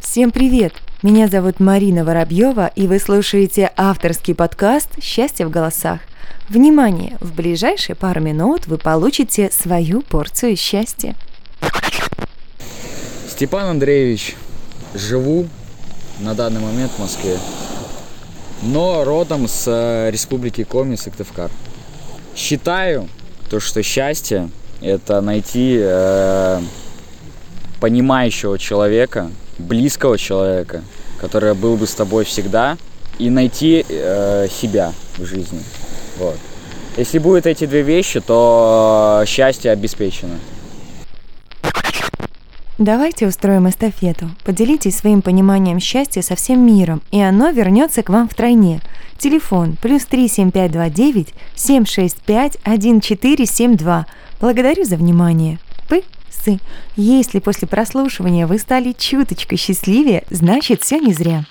Всем привет! Меня зовут Марина Воробьева, и вы слушаете авторский подкаст «Счастье в голосах». Внимание! В ближайшие пару минут вы получите свою порцию счастья. Степан Андреевич, живу на данный момент в Москве, но родом с э, республики Коми, Сыктывкар. Считаю, то, что счастье – это найти э, понимающего человека, близкого человека, который был бы с тобой всегда, и найти э, себя в жизни. Вот. Если будут эти две вещи, то счастье обеспечено. Давайте устроим эстафету. Поделитесь своим пониманием счастья со всем миром, и оно вернется к вам втройне. Телефон плюс 37529 765 1472. Благодарю за внимание. Пы-сы. Если после прослушивания вы стали чуточку счастливее, значит все не зря.